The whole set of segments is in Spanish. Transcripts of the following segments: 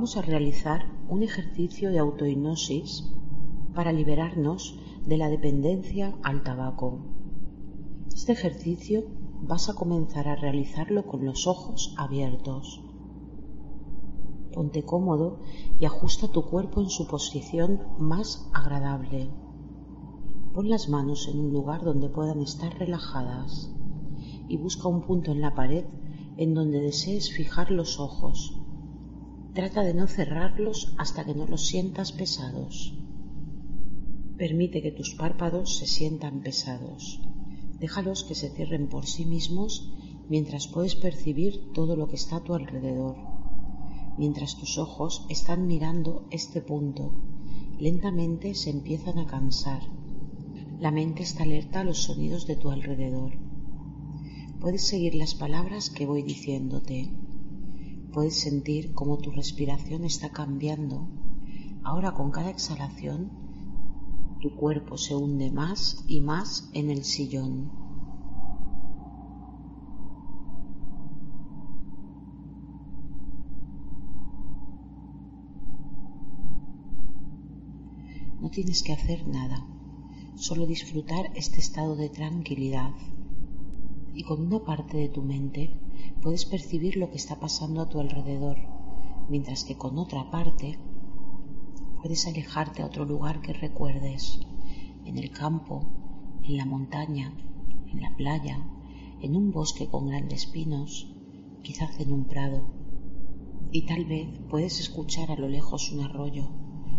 Vamos a realizar un ejercicio de autohipnosis para liberarnos de la dependencia al tabaco. Este ejercicio vas a comenzar a realizarlo con los ojos abiertos. Ponte cómodo y ajusta tu cuerpo en su posición más agradable. Pon las manos en un lugar donde puedan estar relajadas y busca un punto en la pared en donde desees fijar los ojos Trata de no cerrarlos hasta que no los sientas pesados. Permite que tus párpados se sientan pesados. Déjalos que se cierren por sí mismos mientras puedes percibir todo lo que está a tu alrededor. Mientras tus ojos están mirando este punto, lentamente se empiezan a cansar. La mente está alerta a los sonidos de tu alrededor. Puedes seguir las palabras que voy diciéndote. Puedes sentir cómo tu respiración está cambiando. Ahora con cada exhalación, tu cuerpo se hunde más y más en el sillón. No tienes que hacer nada, solo disfrutar este estado de tranquilidad y con una parte de tu mente puedes percibir lo que está pasando a tu alrededor, mientras que con otra parte puedes alejarte a otro lugar que recuerdes, en el campo, en la montaña, en la playa, en un bosque con grandes pinos, quizás en un prado. Y tal vez puedes escuchar a lo lejos un arroyo,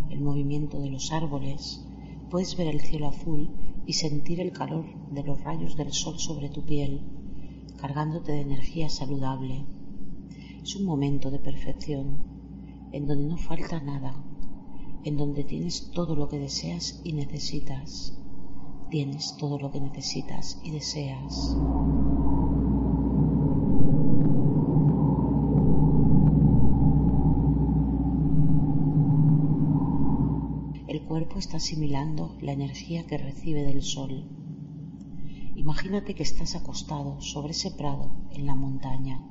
el movimiento de los árboles, puedes ver el cielo azul y sentir el calor de los rayos del sol sobre tu piel cargándote de energía saludable. Es un momento de perfección, en donde no falta nada, en donde tienes todo lo que deseas y necesitas. Tienes todo lo que necesitas y deseas. Cuerpo está asimilando la energía que recibe del sol Imagínate que estás acostado sobre ese prado en la montaña,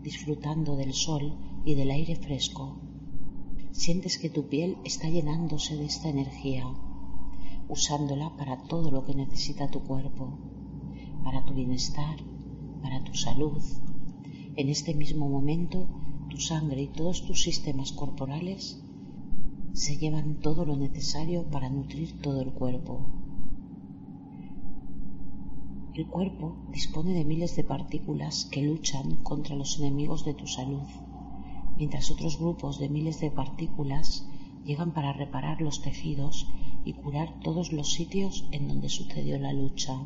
disfrutando del sol y del aire fresco. Sientes que tu piel está llenándose de esta energía, usándola para todo lo que necesita tu cuerpo, para tu bienestar, para tu salud. En este mismo momento, tu sangre y todos tus sistemas corporales se llevan todo lo necesario para nutrir todo el cuerpo. El cuerpo dispone de miles de partículas que luchan contra los enemigos de tu salud, mientras otros grupos de miles de partículas llegan para reparar los tejidos y curar todos los sitios en donde sucedió la lucha,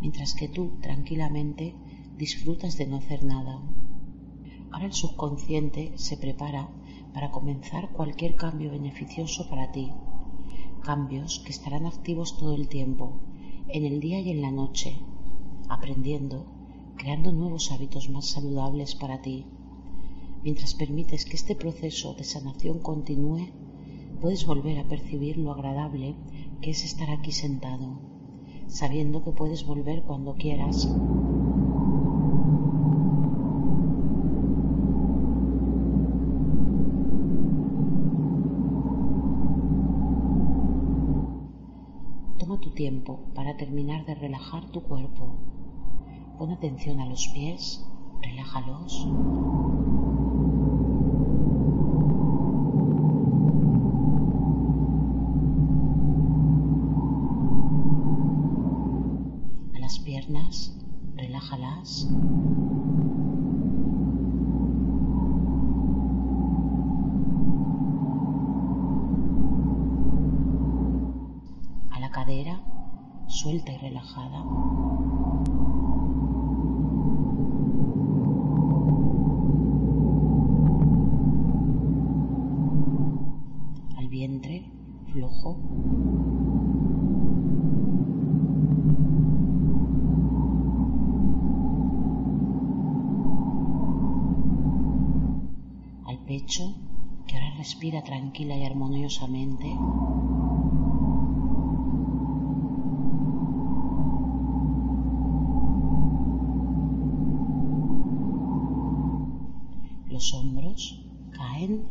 mientras que tú tranquilamente disfrutas de no hacer nada. Ahora el subconsciente se prepara para comenzar cualquier cambio beneficioso para ti, cambios que estarán activos todo el tiempo en el día y en la noche, aprendiendo, creando nuevos hábitos más saludables para ti. Mientras permites que este proceso de sanación continúe, puedes volver a percibir lo agradable que es estar aquí sentado, sabiendo que puedes volver cuando quieras para terminar de relajar tu cuerpo. Pon atención a los pies, relájalos. suelta y relajada. Al vientre flojo. Al pecho que ahora respira tranquila y armoniosamente. Los hombros caen,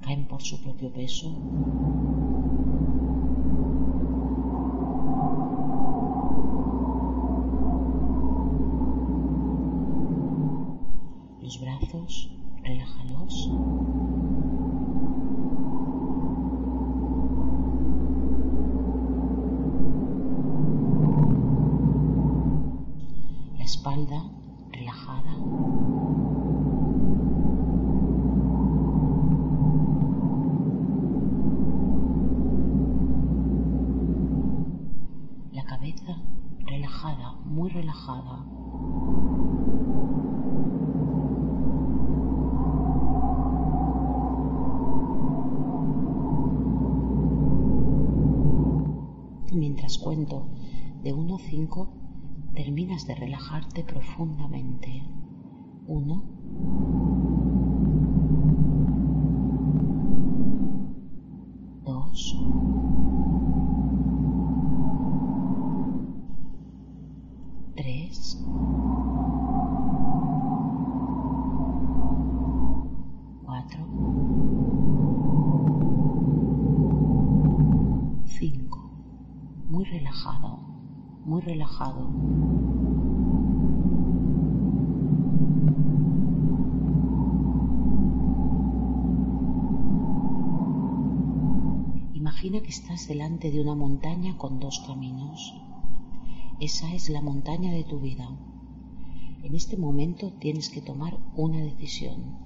caen por su propio peso. Los brazos, relájalos. La espalda de 1 a 5, terminas de relajarte profundamente. 1. Dos. Tres. Cuatro. Cinco. Muy relajado, muy relajado. Imagina que estás delante de una montaña con dos caminos. Esa es la montaña de tu vida. En este momento tienes que tomar una decisión.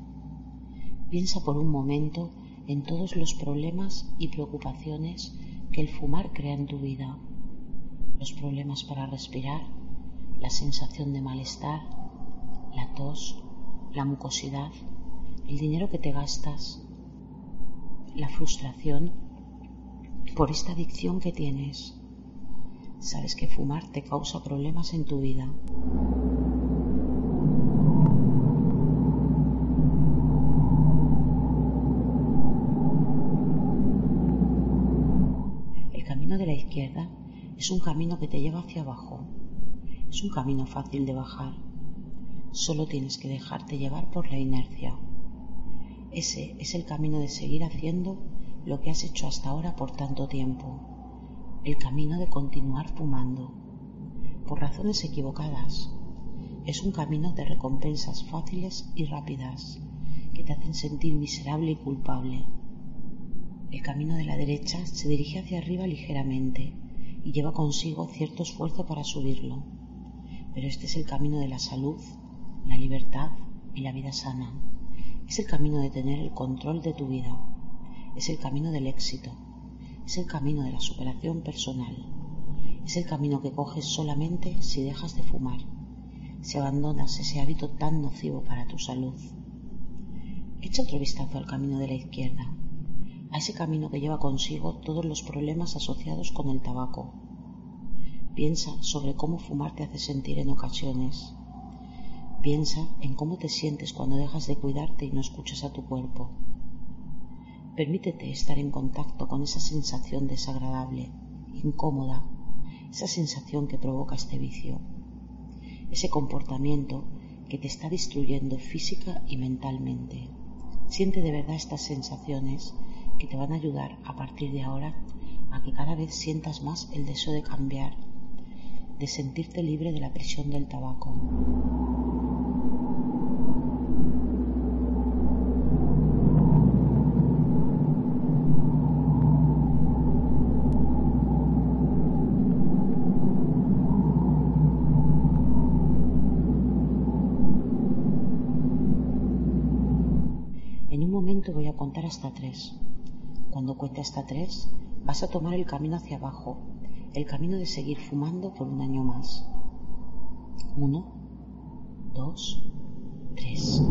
Piensa por un momento en todos los problemas y preocupaciones que el fumar crea en tu vida. Los problemas para respirar, la sensación de malestar, la tos, la mucosidad, el dinero que te gastas, la frustración por esta adicción que tienes. Sabes que fumar te causa problemas en tu vida. El camino de la izquierda es un camino que te lleva hacia abajo. Es un camino fácil de bajar. Solo tienes que dejarte llevar por la inercia. Ese es el camino de seguir haciendo lo que has hecho hasta ahora por tanto tiempo. El camino de continuar fumando. Por razones equivocadas. Es un camino de recompensas fáciles y rápidas que te hacen sentir miserable y culpable. El camino de la derecha se dirige hacia arriba ligeramente y lleva consigo cierto esfuerzo para subirlo. Pero este es el camino de la salud, la libertad y la vida sana. Es el camino de tener el control de tu vida. Es el camino del éxito. Es el camino de la superación personal. Es el camino que coges solamente si dejas de fumar, si abandonas ese hábito tan nocivo para tu salud. Echa otro vistazo al camino de la izquierda, a ese camino que lleva consigo todos los problemas asociados con el tabaco. Piensa sobre cómo fumar te hace sentir en ocasiones. Piensa en cómo te sientes cuando dejas de cuidarte y no escuchas a tu cuerpo. Permítete estar en contacto con esa sensación desagradable, incómoda, esa sensación que provoca este vicio, ese comportamiento que te está destruyendo física y mentalmente. Siente de verdad estas sensaciones que te van a ayudar a partir de ahora a que cada vez sientas más el deseo de cambiar, de sentirte libre de la presión del tabaco. En un momento voy a contar hasta tres. Cuando cuente hasta tres, vas a tomar el camino hacia abajo, el camino de seguir fumando por un año más. Uno, dos, tres.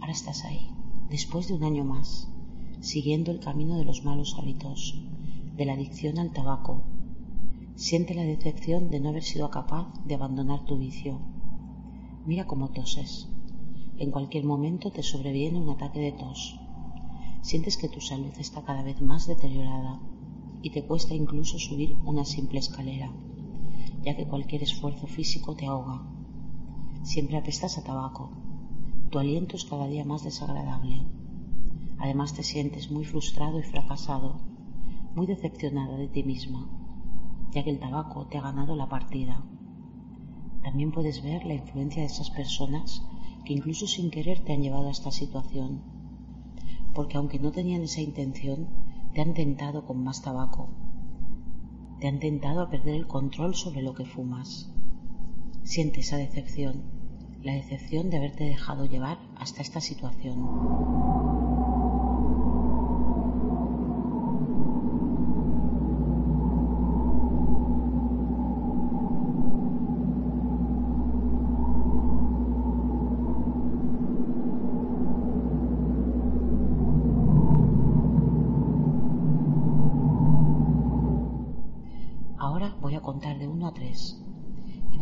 Ahora estás ahí, después de un año más, siguiendo el camino de los malos hábitos, de la adicción al tabaco. Siente la decepción de no haber sido capaz de abandonar tu vicio. Mira cómo toses. En cualquier momento te sobreviene un ataque de tos. Sientes que tu salud está cada vez más deteriorada y te cuesta incluso subir una simple escalera, ya que cualquier esfuerzo físico te ahoga. Siempre apestas a tabaco. Tu aliento es cada día más desagradable. Además te sientes muy frustrado y fracasado, muy decepcionado de ti misma, ya que el tabaco te ha ganado la partida. También puedes ver la influencia de esas personas que incluso sin querer te han llevado a esta situación, porque aunque no tenían esa intención, te han tentado con más tabaco, te han tentado a perder el control sobre lo que fumas. Siente esa decepción, la decepción de haberte dejado llevar hasta esta situación.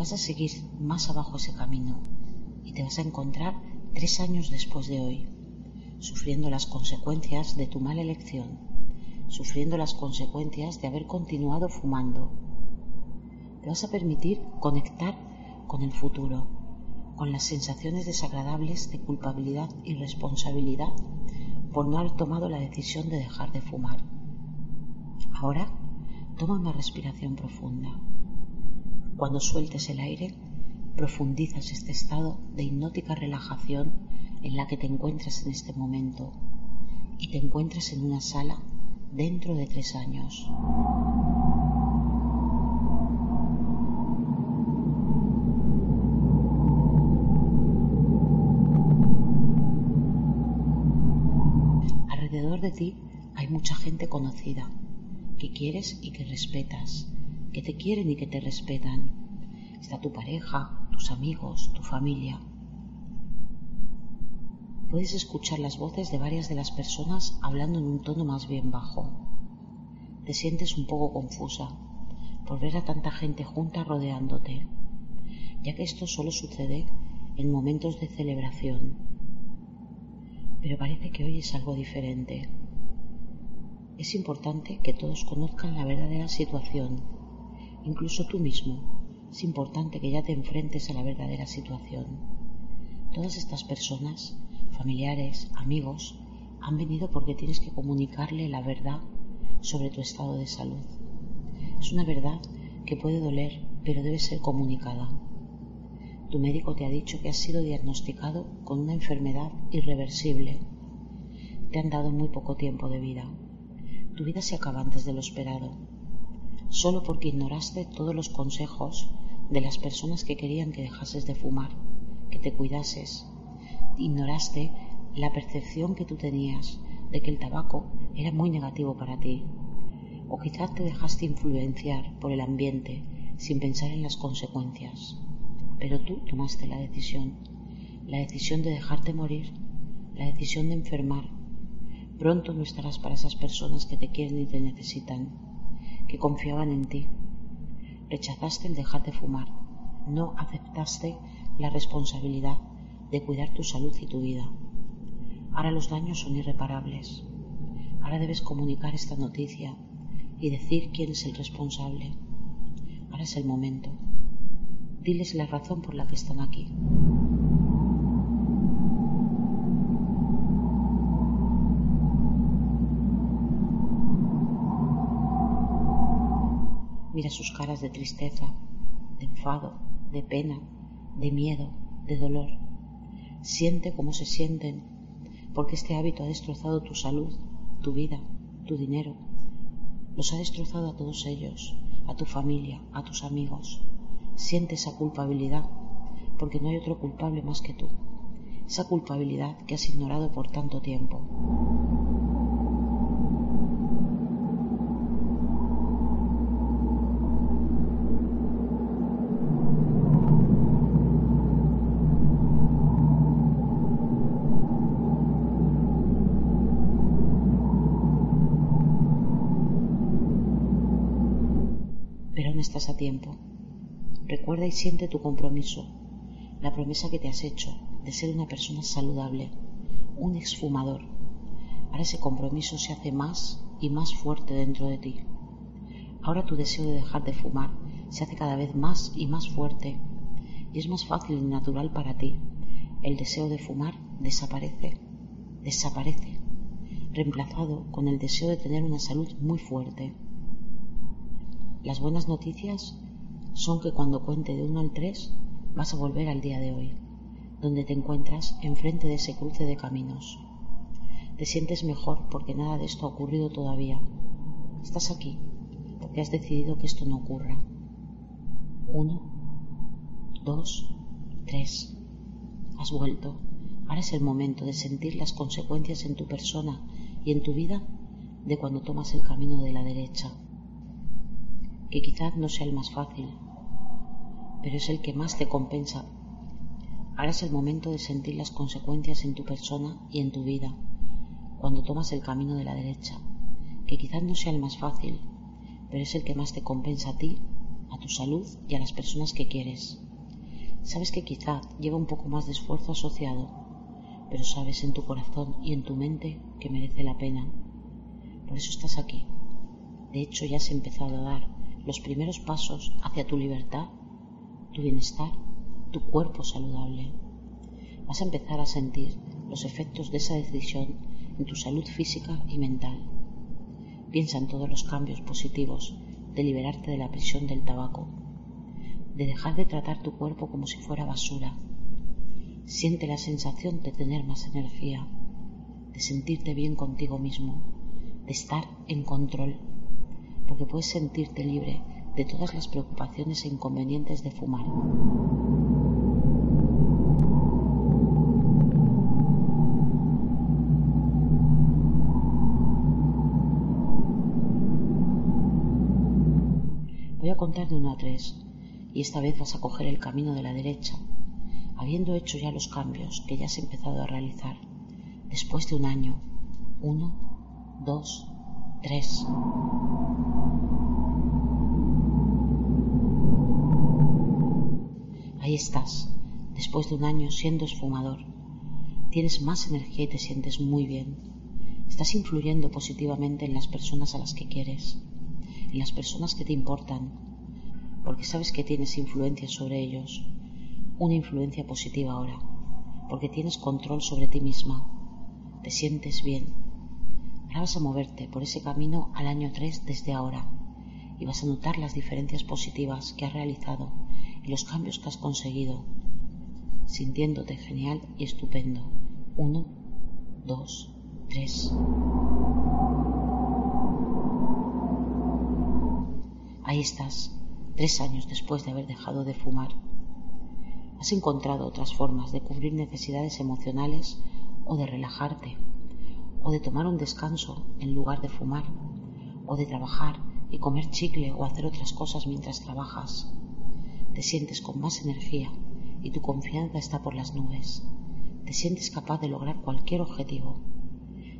Vas a seguir más abajo ese camino y te vas a encontrar tres años después de hoy, sufriendo las consecuencias de tu mala elección, sufriendo las consecuencias de haber continuado fumando. Te vas a permitir conectar con el futuro, con las sensaciones desagradables de culpabilidad y responsabilidad por no haber tomado la decisión de dejar de fumar. Ahora Toma una respiración profunda. Cuando sueltes el aire, profundizas este estado de hipnótica relajación en la que te encuentras en este momento y te encuentras en una sala dentro de tres años. Alrededor de ti hay mucha gente conocida que quieres y que respetas, que te quieren y que te respetan. Está tu pareja, tus amigos, tu familia. Puedes escuchar las voces de varias de las personas hablando en un tono más bien bajo. Te sientes un poco confusa por ver a tanta gente junta rodeándote, ya que esto solo sucede en momentos de celebración. Pero parece que hoy es algo diferente. Es importante que todos conozcan la verdadera situación, incluso tú mismo. Es importante que ya te enfrentes a la verdadera situación. Todas estas personas, familiares, amigos, han venido porque tienes que comunicarle la verdad sobre tu estado de salud. Es una verdad que puede doler, pero debe ser comunicada. Tu médico te ha dicho que has sido diagnosticado con una enfermedad irreversible. Te han dado muy poco tiempo de vida tu vida se acaba antes de lo esperado, solo porque ignoraste todos los consejos de las personas que querían que dejases de fumar, que te cuidases. Ignoraste la percepción que tú tenías de que el tabaco era muy negativo para ti. O quizás te dejaste influenciar por el ambiente sin pensar en las consecuencias. Pero tú tomaste la decisión, la decisión de dejarte morir, la decisión de enfermar, Pronto no estarás para esas personas que te quieren y te necesitan, que confiaban en ti. Rechazaste el dejar de fumar, no aceptaste la responsabilidad de cuidar tu salud y tu vida. Ahora los daños son irreparables. Ahora debes comunicar esta noticia y decir quién es el responsable. Ahora es el momento. Diles la razón por la que están aquí. Mira sus caras de tristeza, de enfado, de pena, de miedo, de dolor. Siente cómo se sienten, porque este hábito ha destrozado tu salud, tu vida, tu dinero. Los ha destrozado a todos ellos, a tu familia, a tus amigos. Siente esa culpabilidad, porque no hay otro culpable más que tú. Esa culpabilidad que has ignorado por tanto tiempo. Estás a tiempo. Recuerda y siente tu compromiso. la promesa que te has hecho de ser una persona saludable, un exfumador. Ahora ese compromiso se hace más y más fuerte dentro de ti. Ahora tu deseo de dejar de fumar se hace cada vez más y más fuerte y es más fácil y natural para ti. El deseo de fumar desaparece, desaparece, reemplazado con el deseo de tener una salud muy fuerte. Las buenas noticias son que cuando cuente de uno al tres vas a volver al día de hoy, donde te encuentras enfrente de ese cruce de caminos. Te sientes mejor porque nada de esto ha ocurrido todavía. Estás aquí porque has decidido que esto no ocurra. Uno, dos, tres. Has vuelto. Ahora es el momento de sentir las consecuencias en tu persona y en tu vida de cuando tomas el camino de la derecha, que quizás no sea el más fácil, pero es el que más te compensa. Ahora es el momento de sentir las consecuencias en tu persona y en tu vida cuando tomas el camino de la derecha, que quizás no sea el más fácil, pero es el que más te compensa a ti, a tu salud y a las personas que quieres. Sabes que quizá lleva un poco más de esfuerzo asociado, pero sabes en tu corazón y en tu mente que merece la pena. Por eso estás aquí. De hecho, ya has empezado a dar los primeros pasos hacia tu libertad tu bienestar, tu cuerpo saludable. Vas a empezar a sentir los efectos de esa decisión en tu salud física y mental. Piensa en todos los cambios positivos de liberarte de la prisión del tabaco, de dejar de tratar tu cuerpo como si fuera basura. Siente la sensación de tener más energía, de sentirte bien contigo mismo, de estar en control, porque puedes sentirte libre de todas las preocupaciones e inconvenientes de fumar. Voy a contar de uno a tres y esta vez vas a coger el camino de la derecha, habiendo hecho ya los cambios que ya has empezado a realizar después de un año. Uno, dos, tres. Ahí estás, después de un año siendo esfumador. Tienes más energía y te sientes muy bien. Estás influyendo positivamente en las personas a las que quieres, en las personas que te importan, porque sabes que tienes influencia sobre ellos, una influencia positiva ahora, porque tienes control sobre ti misma, te sientes bien. Ahora vas a moverte por ese camino al año 3 desde ahora y vas a notar las diferencias positivas que has realizado los cambios que has conseguido, sintiéndote genial y estupendo. Uno, dos, tres. Ahí estás, tres años después de haber dejado de fumar. Has encontrado otras formas de cubrir necesidades emocionales o de relajarte, o de tomar un descanso en lugar de fumar, o de trabajar y comer chicle o hacer otras cosas mientras trabajas te sientes con más energía y tu confianza está por las nubes. Te sientes capaz de lograr cualquier objetivo.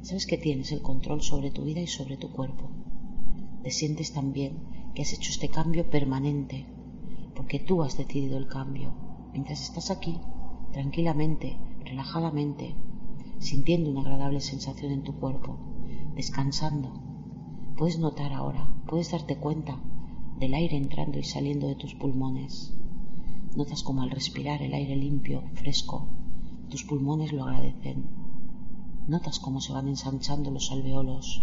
Sabes que tienes el control sobre tu vida y sobre tu cuerpo. Te sientes también que has hecho este cambio permanente, porque tú has decidido el cambio. Mientras estás aquí, tranquilamente, relajadamente, sintiendo una agradable sensación en tu cuerpo, descansando. Puedes notar ahora, puedes darte cuenta del aire entrando y saliendo de tus pulmones. Notas como al respirar el aire limpio, fresco, tus pulmones lo agradecen. Notas cómo se van ensanchando los alveolos,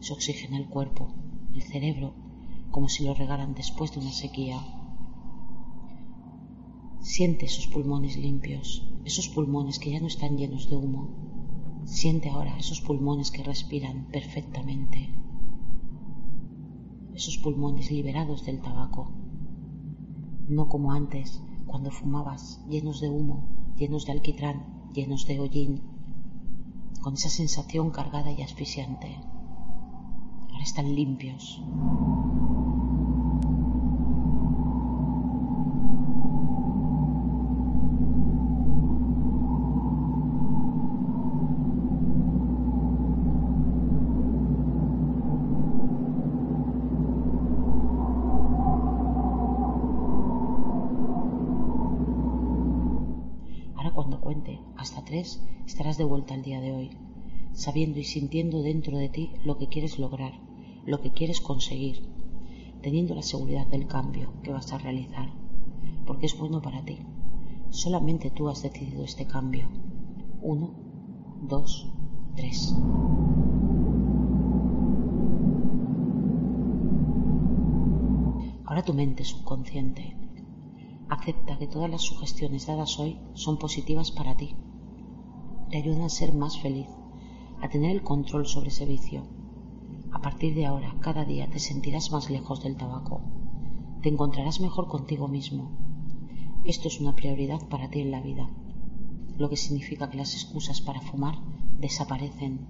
se oxigena el cuerpo, el cerebro, como si lo regaran después de una sequía. Siente esos pulmones limpios, esos pulmones que ya no están llenos de humo. Siente ahora esos pulmones que respiran perfectamente esos pulmones liberados del tabaco. No como antes, cuando fumabas, llenos de humo, llenos de alquitrán, llenos de hollín, con esa sensación cargada y asfixiante. Ahora están limpios. Hasta tres estarás de vuelta al día de hoy, sabiendo y sintiendo dentro de ti lo que quieres lograr, lo que quieres conseguir, teniendo la seguridad del cambio que vas a realizar, porque es bueno para ti. Solamente tú has decidido este cambio. Uno, dos, tres. Ahora tu mente subconsciente acepta que todas las sugestiones dadas hoy son positivas para ti. Te ayudan a ser más feliz, a tener el control sobre ese vicio. A partir de ahora, cada día te sentirás más lejos del tabaco. Te encontrarás mejor contigo mismo. Esto es una prioridad para ti en la vida, lo que significa que las excusas para fumar desaparecen.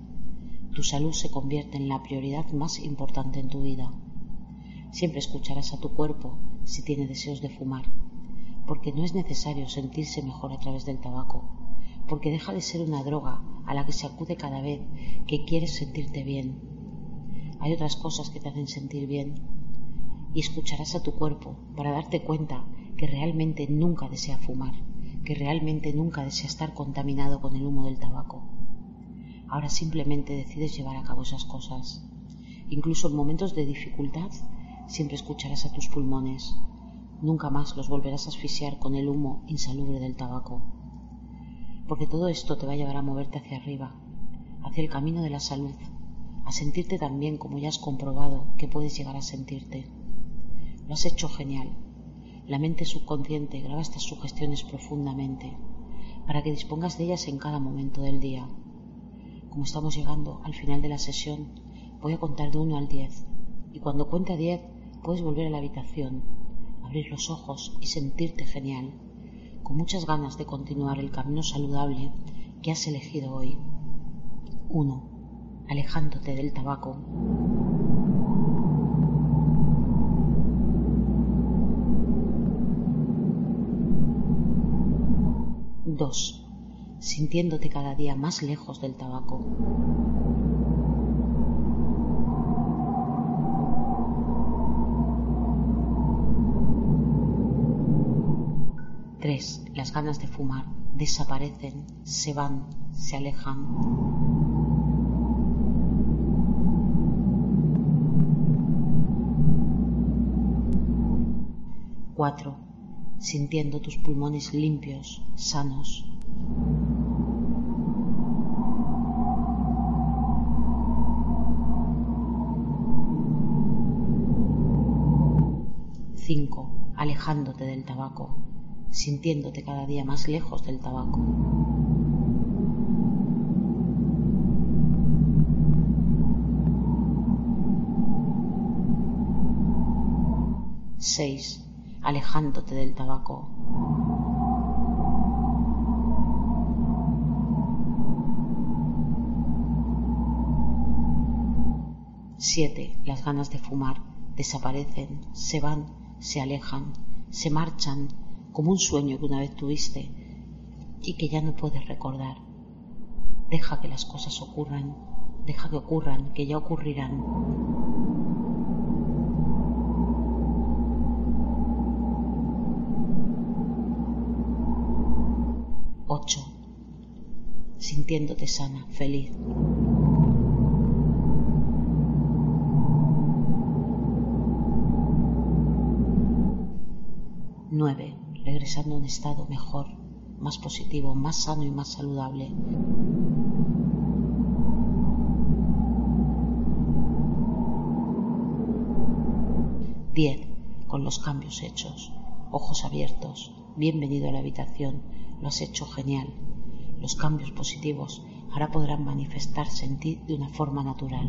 Tu salud se convierte en la prioridad más importante en tu vida. Siempre escucharás a tu cuerpo si tiene deseos de fumar, porque no es necesario sentirse mejor a través del tabaco, porque deja de ser una droga a la que se acude cada vez que quieres sentirte bien. Hay otras cosas que te hacen sentir bien y escucharás a tu cuerpo para darte cuenta que realmente nunca desea fumar, que realmente nunca desea estar contaminado con el humo del tabaco. Ahora simplemente decides llevar a cabo esas cosas. Incluso en momentos de dificultad siempre escucharás a tus pulmones. Nunca más los volverás a asfixiar con el humo insalubre del tabaco. Porque todo esto te va a llevar a moverte hacia arriba, hacia el camino de la salud, a sentirte tan bien como ya has comprobado que puedes llegar a sentirte. Lo has hecho genial. La mente subconsciente graba estas sugestiones profundamente para que dispongas de ellas en cada momento del día. Como estamos llegando al final de la sesión, voy a contar de 1 al 10 y cuando cuente a 10 puedes volver a la habitación, abrir los ojos y sentirte genial, con muchas ganas de continuar el camino saludable que has elegido hoy. 1. Alejándote del tabaco. 2. Sintiéndote cada día más lejos del tabaco. 3. Las ganas de fumar desaparecen, se van, se alejan. 4. Sintiendo tus pulmones limpios, sanos. 5. Alejándote del tabaco sintiéndote cada día más lejos del tabaco. Seis, alejándote del tabaco. Siete, las ganas de fumar desaparecen, se van, se alejan, se marchan, como un sueño que una vez tuviste y que ya no puedes recordar. Deja que las cosas ocurran, deja que ocurran, que ya ocurrirán. Ocho. Sintiéndote sana, feliz. Nueve regresando a un estado mejor, más positivo, más sano y más saludable. Diez, con los cambios hechos, ojos abiertos, bienvenido a la habitación, lo has hecho genial. Los cambios positivos ahora podrán manifestarse en ti de una forma natural.